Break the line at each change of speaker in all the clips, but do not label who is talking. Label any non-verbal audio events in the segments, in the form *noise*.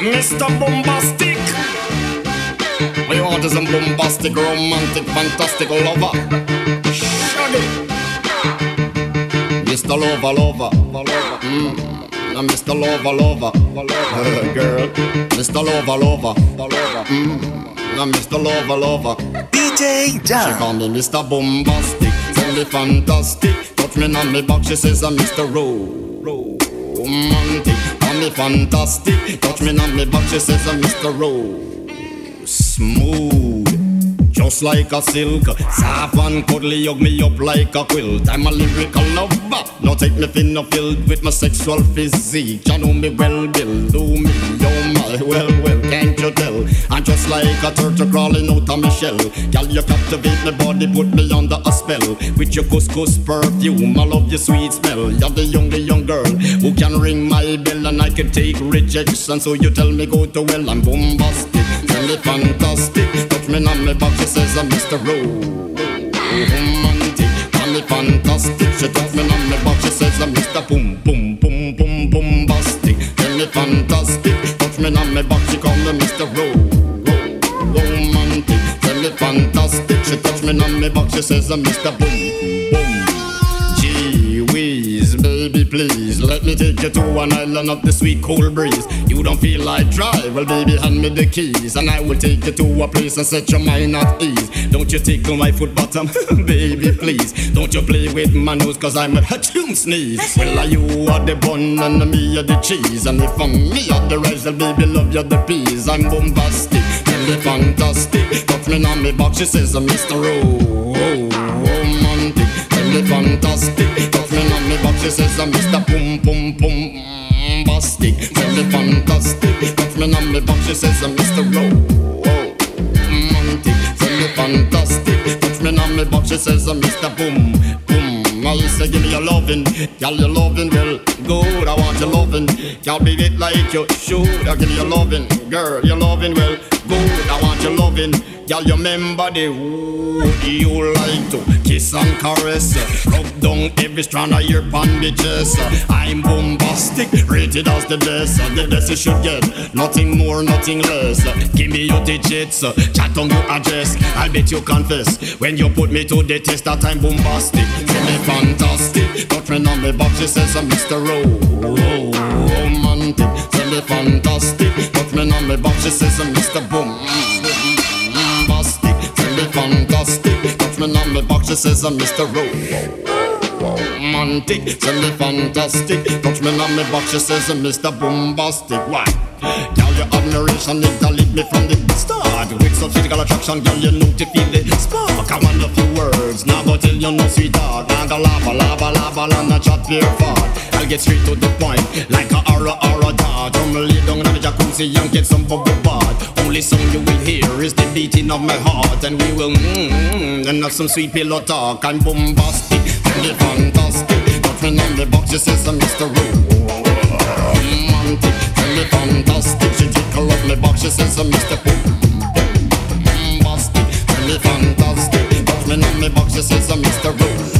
Mr. Bombastic. We want is a bombastic, romantic, fantastic lover. Shaggy. Mr. Lover, lover. Mm. I'm Mr. Lover, lover. *laughs* Girl, Mr. Lover, lover. Mm. I'm Mr. Lover, lover.
DJ Jam.
She call me Mr. Bombastic, tell me fantastic. Touch me on me back, she says I'm Mr. Romantic. Me fantastic, touch me on me back, she says I'm Mr. Ro. Smooth. Just like a silk, soft and cuddly, hug me up like a quilt. I'm a lyrical lover. Now take me or filled with my sexual physique. You know me well, Bill. Do me, my, well, well, can't you tell? I'm just like a turtle crawling out of my shell. Girl, you captivate my body, put me under a spell. With your couscous perfume, I love your sweet smell. You're the young, the young girl who can ring my bell and I can take rejection. So you tell me go to well, I'm bombastic, tell me fantastic. Touch me on my back, she says I'm Mr. Romantic. Call me fantastic. She touch me on my back, she says I'm Mr. Boom Boom Boom Boom Bombastic. Tell me fantastic. Me back, she call me Mr. Romantic. Tell me fantastic. She touch me on my back, she says I'm Mr. Boom Boom. Let me take you to an island of the sweet cool breeze. You don't feel like drive, well, baby, hand me the keys, and I will take you to a place and set your mind at ease. Don't you tickle my foot bottom, *laughs* baby, please. Don't you play with my nose, cause I'm a tune sneeze. Well, are you are the bun and me are the cheese, and if I'm me are the rice, well, baby, love you the peas. I'm bombastic, me fantastic. Touch me on me box, she says, Mr. Romantic. Me fantastic. Touch me me back, she says I'm Mr. Boom Boom Boom Bastic. Tell me fantastic. Touch me me back, she says I'm Mr. Romantic. Tell me fantastic. Touch me me back, she says I'm Mr. Boom Boom. I say give me your loving, girl your lovin' well good. I want your loving, girl be it like you should. I give you your loving, girl your lovin' well good. I want your loving, girl you remember the wood you like to kiss and caress. Rub down every strand of your bandages. I'm bombastic, rated as the best. The best you should get, nothing more, nothing less. Give me your digits, chat on your address. I'll bet you confess when you put me to the test that I'm bombastic. Tell me fantastic, me on me back. She says I'm Mr. Romantic. Tell me fantastic, me on me back. She says I'm Mr. Boom. She says I'm Mr. Romantic. Me fantastic. Touch me on me back. She says I'm Mr. Bombastic. Why? Girl, your admiration it lit me from the start. Such physical attraction, girl, you know to feel the spark. I want a few words, now go tell you no sweetheart. Now go lava, lava, lava, and a chat pure fart. I'll get straight to the point, like a aura, aura dart. Come lay down in the jacuzzi and get some bubble bath. Only song you will hear is the beating of my heart, and we will mmm and have some sweet pillow talk. I'm bombastic, really fantastic. Touch me on the box, you says I'm Mr. Romantic, really fantastic. She tickle up my box, she says I'm Mr. Bombastic, really fantastic. Touch me on my box, she says I'm Mr.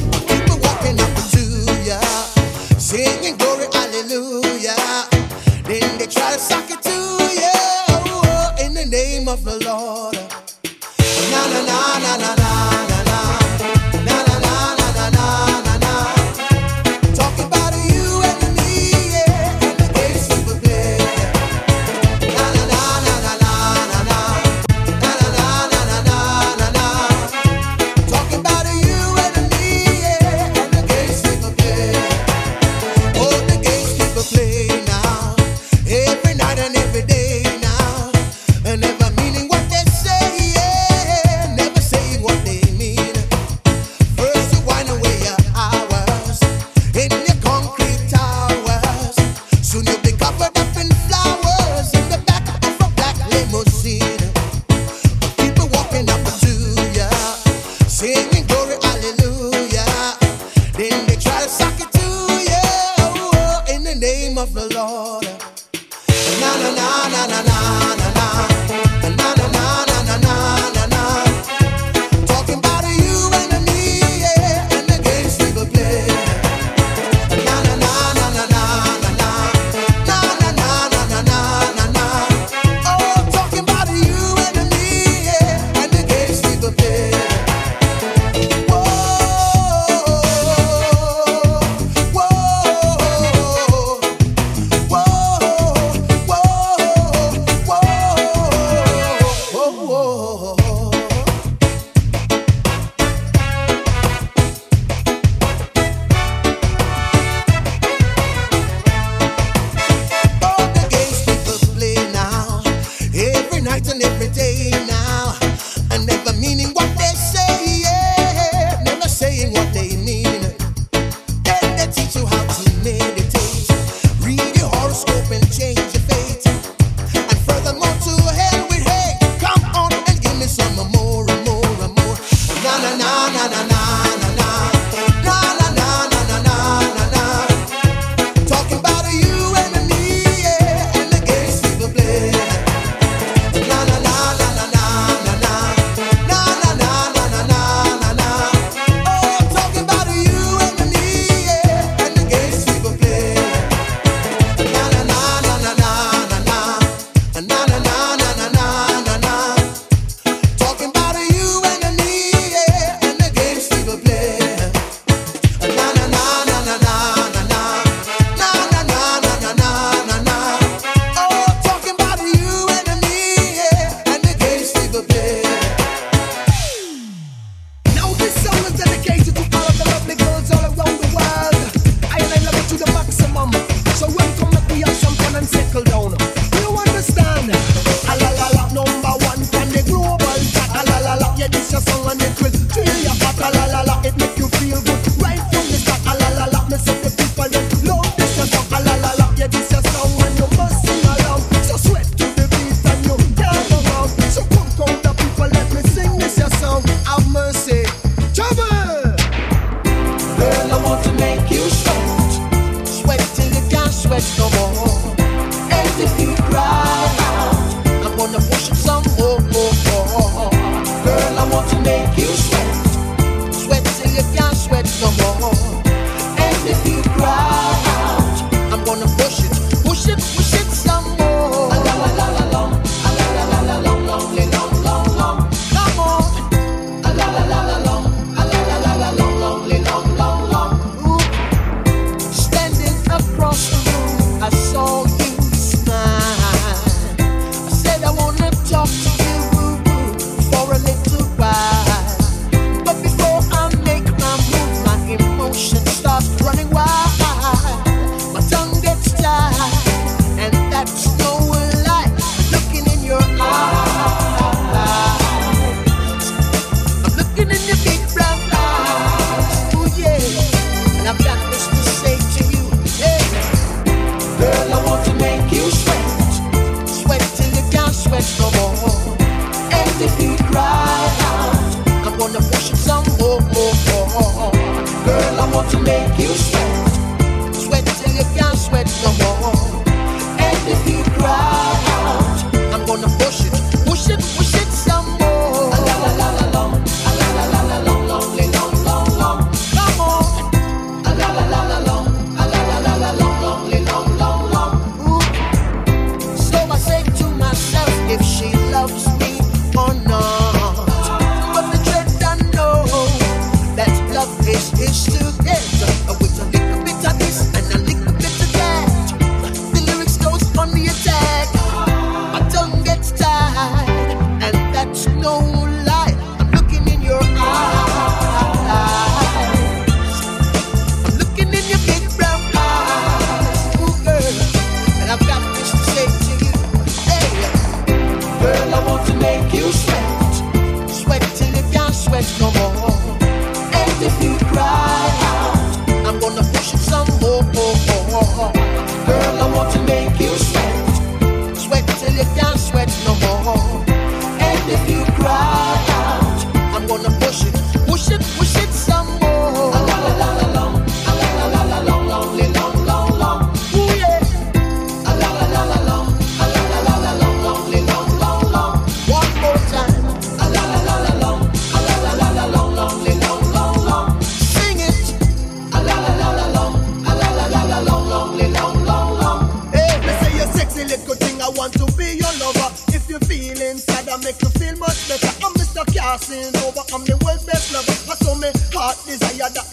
want to be your lover. If you're feeling sad, I make you feel much better. I'm Mr. Casting over, I'm the world's best lover. I saw me
heart desire that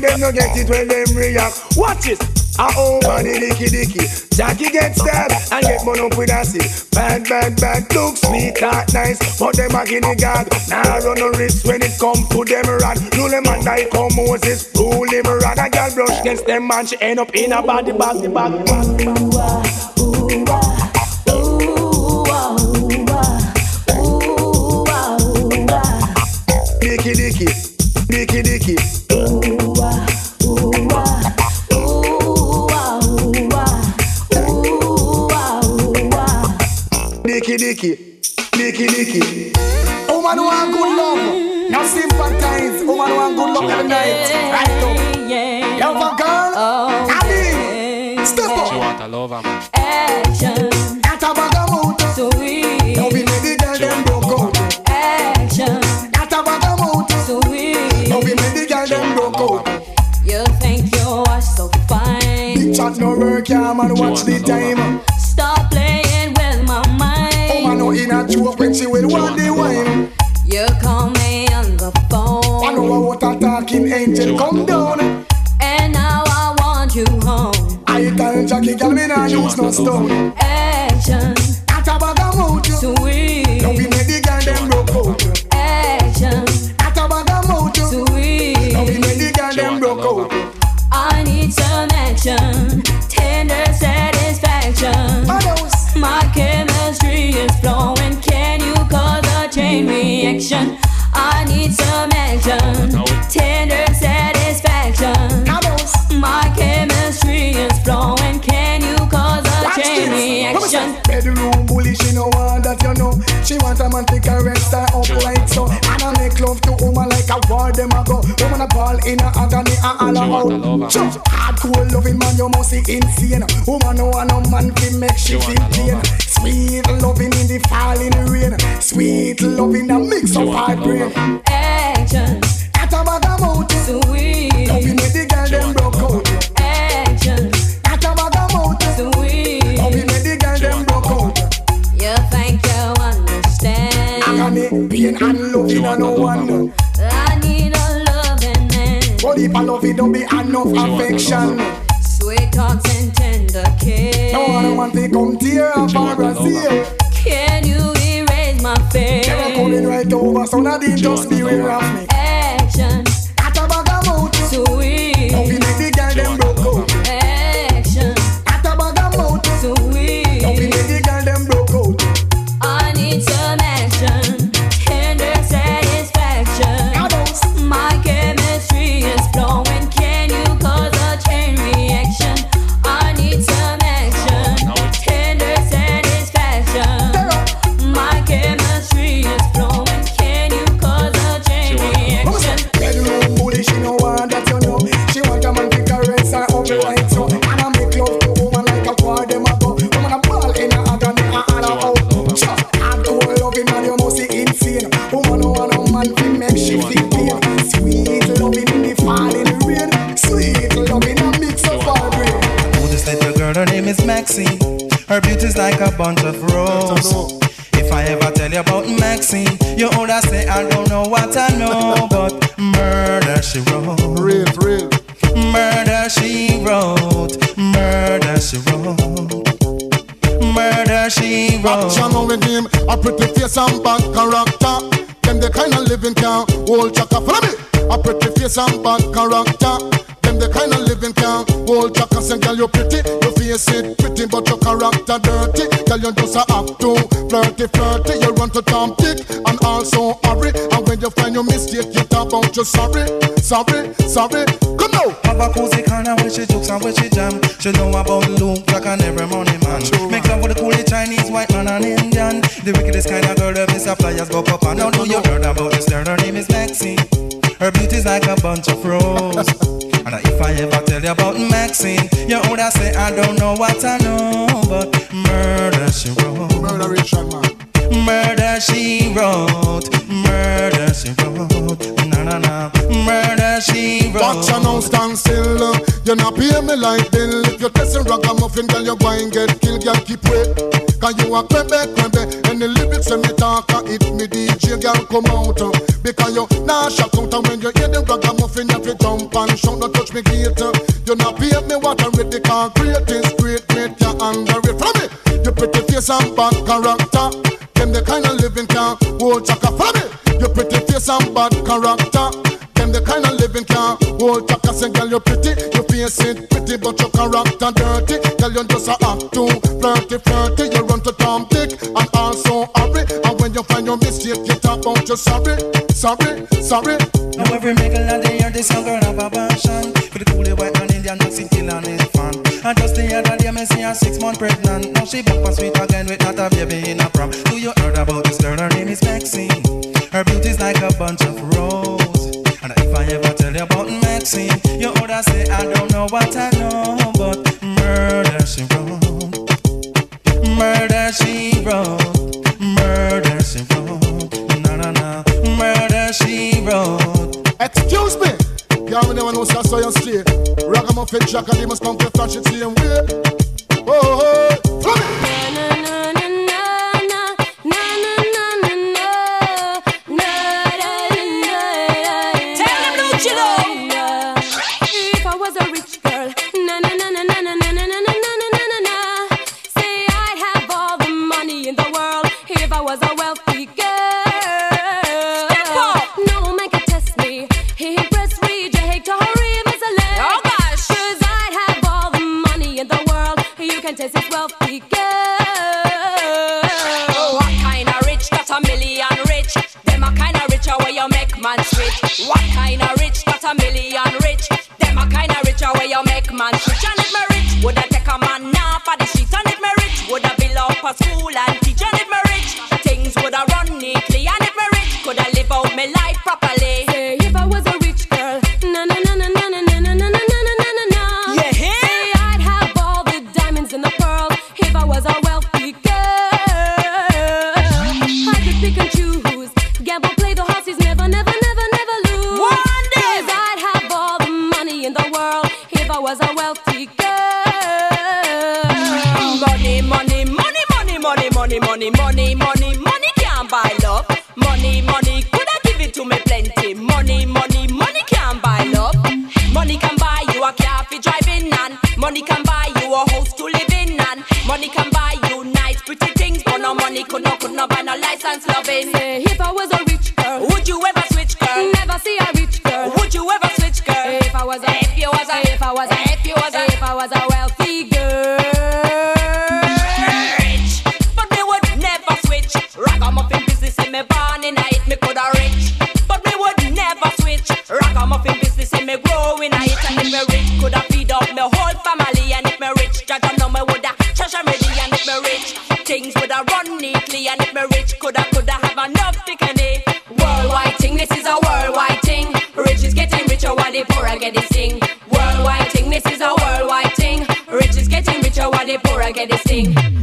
them no get it when them react. Watch it. I over the dicky dicky. Jackie get stabbed and get money up with a seat. Bad, bad, bad. Look sweet, that nice. But them a guinea god. Now nah, run no risk when it come to them rod. Rule them and die come Moses. Rule him rod. A girl brush against them man. She end up in a body bag, the bag. Ooh, ah, dicky dicky. dicky, dicky, dicky. Woman who want good love, now sympathize. Woman who want good love every night, right. You have a girl, oh, I step up.
She want a lover, man.
She want a man to caress her up like so. And I make love to woman like a war them a go. Woman a ball in a agony and all out. Sure, hardcore loving man, you must be insane. Woman no want no man to make she feel pain. Sweet loving in the falling rain. Sweet loving a mix of hard brain.
Action.
At a bag of mouth.
Sweet.
Pain and loving a no one.
I need a loving man.
But if I love it, don't be enough affection.
Sweet talks and tender kiss.
No one want to come tear up our Brazil.
Can you erase my face?
Never coming right over, so now they just beware of me. Her
beauty's like a bunch of roses. If I ever tell you about Maxine, you older say I don't know what I know, *laughs* but murder she wrote.
Real, real.
Murder she wrote. Murder she wrote. Murder she wrote.
Action with him, a pretty face and bad character. Them the kind of living can hold chaka. Follow me. A pretty face and bad character. Them the kind of living can hold chaka. Say, girl, you pretty. Your face it pretty, but your character dirty. Girl, you just a act too flirty, flirty. You run to Tom Dick and also hurry. And when you find your mistake, you talk about you sorry, sorry, sorry. Come now.
Have a cozy corner where she jokes and where she jam. She know about Luke like an every money man. Make love with the coolie Chinese, white man and Indian. The wickedest kind of girl that miss suppliers go up and now know you heard about this girl. Her name is Maxine. Her beauty's like a bunch of roses. *laughs* about Maxine, you would say I don't know what I know, but murder she wrote.
Murder man.
Murder she wrote. Murder she wrote. Na na na. Murder she wrote.
Watch and now stand still. You not pay me like bill. If you're testing ragamuffin, girl, you go and get killed. Girl, keep wait. Cause you a crembe, crembe. And the lyrics when me talk, uh, it me DJ, girl, come out. uh. Because you not shout out. And when you hear the ragamuffin, you have to jump and shout. Don't touch me gate. Face and bad character. Them the kind of living can hold chaka. Follow me. You pretty face and bad character. Them the kind of living can hold chaka. Say, girl, you pretty. You face it pretty, but your character dirty. Girl, you just a act too flirty, flirty. You run to Tom Dick and also hurry. And when you find your mistake, you talk about you sorry, sorry, sorry.
Now every middle of the year, this young girl have a passion For the coolie white man, Indian, kill and his fan. And just the other day, me see her six month pregnant. Now she back for sweet again with not a baby in a prom Do you heard about this girl? Her name is Maxine. Her beauty's like a bunch of roses And if I ever tell you about Maxine You oughta say I don't know what I know But murder she wrote. Murder she wrote. Murder she wrote. Na na na. Murder she wrote.
Excuse me. Can't never know that's how you stay. Ragamuffin jacker, he must come to touch it same way. Oh, oh,
oh.
que distingue.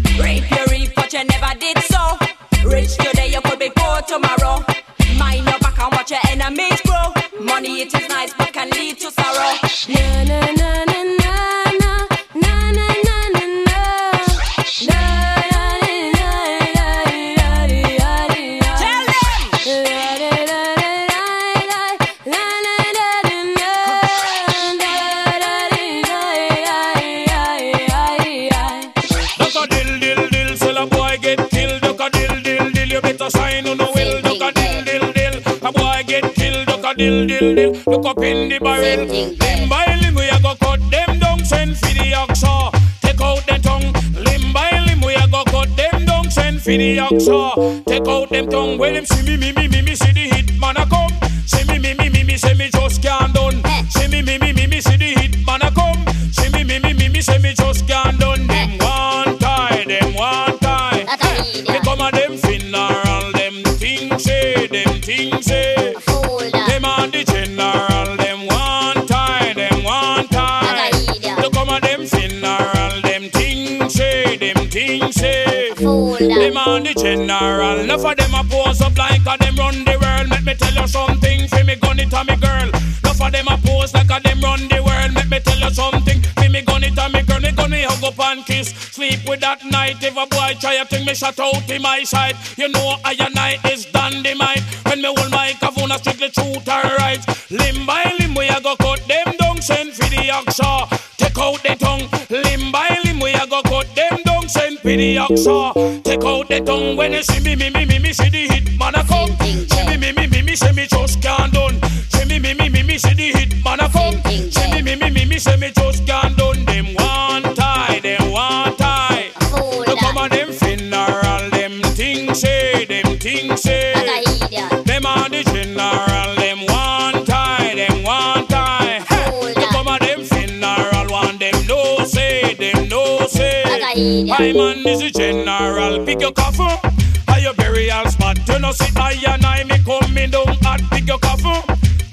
Look up in the barrel. Limb by limb we a go cut them down. Send for the oxa. Take out the tongue. Limb by limb we a go cut them down. Send for the oxa. Take out them tongue. When them see me me me me me see the hit man a come. See me me me me me say me just can't done. See me me me me me see the hit man a come. See me me me me me say me just can't done. Them general, enough of them a pose up like a them run the world. Let me tell you something, fi me gun it a me girl. Enough of them a pose like a them run the world. Let me tell you something, fi me gun it a me girl. Me gun me hug up and kiss, sleep with that night. If a boy try a thing, me shut out in my side. You know I and I is dynamite. When me hold my kavuna strictly truth and right. Limb by limb we a go cut them down, send for the oxa. For the oxa. Take out the tongue when you see me, me, me, me, me, see the hit man a come. See me, me, me, me, me, say me just can't done. See me, me, me, me, me, see the hit man a come. See me, me, me, me, me, say me just can't done. I man is a general, pick your coffin. Are your burial spot? You know see I and I me coming down at pick your coffin.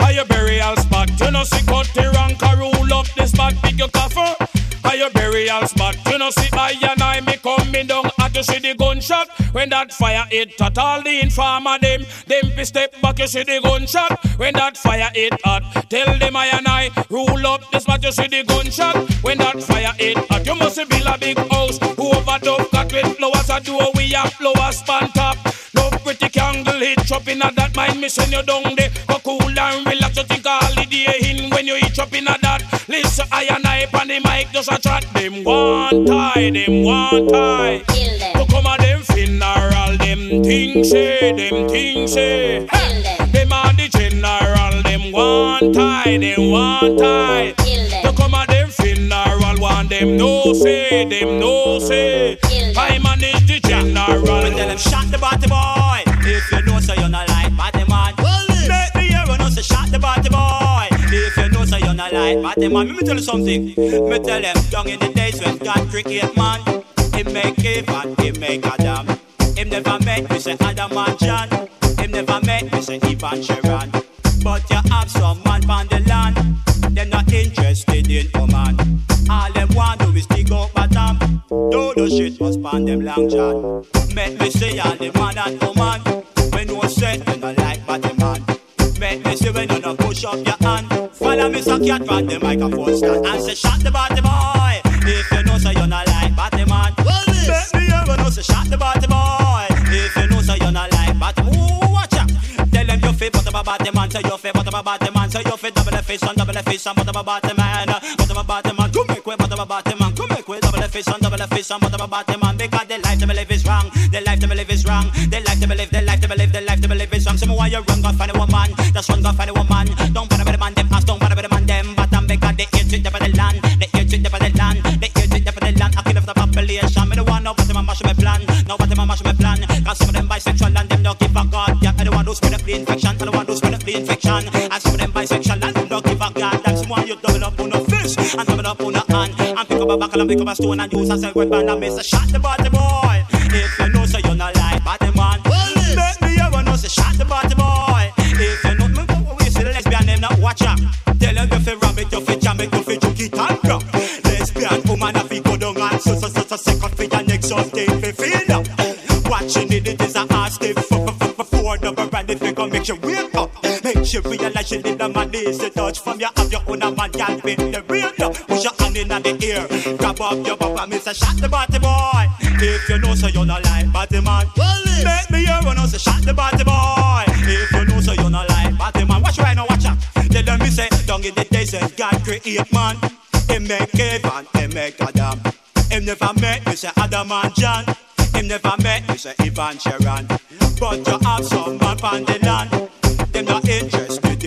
Are your burial spot? You know see cut the rank rule up the spot, pick your coffin. Are your burial spot? You know see I and I me coming down at you see the gunshot when that fire hit at all the informer them. Them be step back you see the gunshot when that fire hit at. Tell them I and I rule up this spot you see the gunshot when that fire hit at. You must build a big house who overdub got with flowers a door we have flowers span top. No pretty candle hitch up in a that mind send you down there. Go cool and relax you think holiday in when you hitch up in that. Listen I and I on the mic just a chat them one tie, them one tie. So come them things say, them things say. Hey, them on the general, them one tie, them one tie. So come on them funeral, one them no say, them no say. I manage the general.
Tell them shot the body boy. If you know so you're not like body man. Make me hear you know so shot the body boy. If you know so you're not like body man. Let me tell you something. Me tell them down in the days when God create man. He make Eve and he make Adam. Him never met me say Adam and John. Him never met me say Eve and Sharon. But you have some man on the land. They're not interested in woman. All them want do is dig up bottom. Do the shit was pan them long john. Make me say all the man and woman. When no say you not like body man. Make me say when you not push up your hand. Follow me so cat from the microphone stand and say shot the body fit but I'm a body man. Say you fit but I'm a body man. Say you fit double fish and double fish and but I'm a body man. But I'm a body man. Come make way but I'm a body man. Come make way double fish and double fish and but I'm a body man. Because the life to live is wrong. The life to live is wrong. The life to live. The life to live. The life to live is wrong. So me why you run go find a woman. That's run go find a the infection. And some them bisexual and them don't give a god. Like someone you double up on a fish and double up on a hand. And pick up a buckle and pick up a stone and use a cell weapon and miss a shot the body boy. If you know so you're not like body man. Make me hear one know say shot the body boy. If you know me, we see the lesbian name not watch out. Tell them you fi ram it, you fi jam it, you fi juke it and rock. Lesbian woman a fi go down and so so so so second fi your next something fi realize you need a man is a touch from your have your own a man can pin the real up. Push your hand in the air, grab up your and me say shot the body boy. If you know so you're not like body man, make me hear you know say shot the body boy. If you know so you're not like body man, watch right now, watch out. Tell them me say down in the days when God create man, He make Eve and He make Adam. Him never met me say Adam and John. Him never met me say Eve and Sharon. But you have some man on the land. Them not interested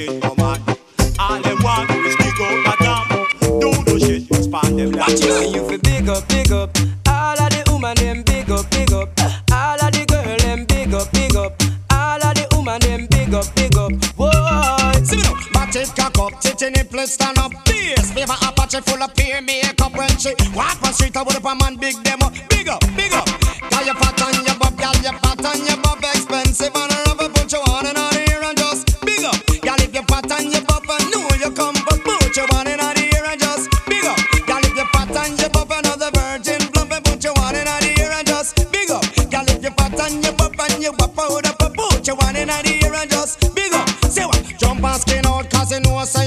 all them want is big up a damn. Do no shit, you span them down.
Watch you, you big up, big up. All of the woman them big up, big up. All of the girl them big up, big up. All of the woman them big up, big up. Whoa,
see me now. Bat it cock up, titty nipple stand up. This favor Apache full of peer makeup when she walk on street. I would up a man big demo, big up, big up. Got your fat on your bob, got your fat on your bob, expensive and Inna the air and just big up. Say what? Jump and skin out, cause you know, say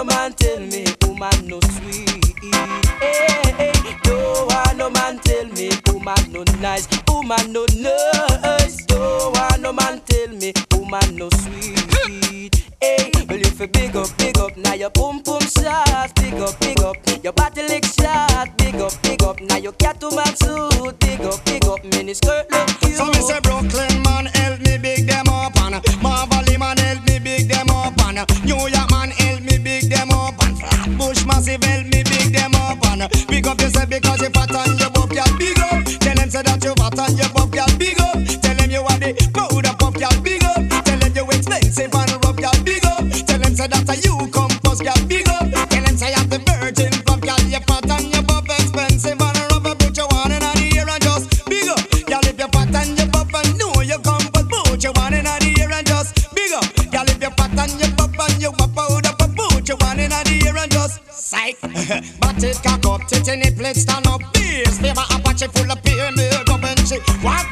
no man tell me woman no sweet. Hey, hey, no one no man tell me woman no nice, woman no nice.
Lieutenant, please stand up, please. Favor Apache full of
PM, go
Benji. What?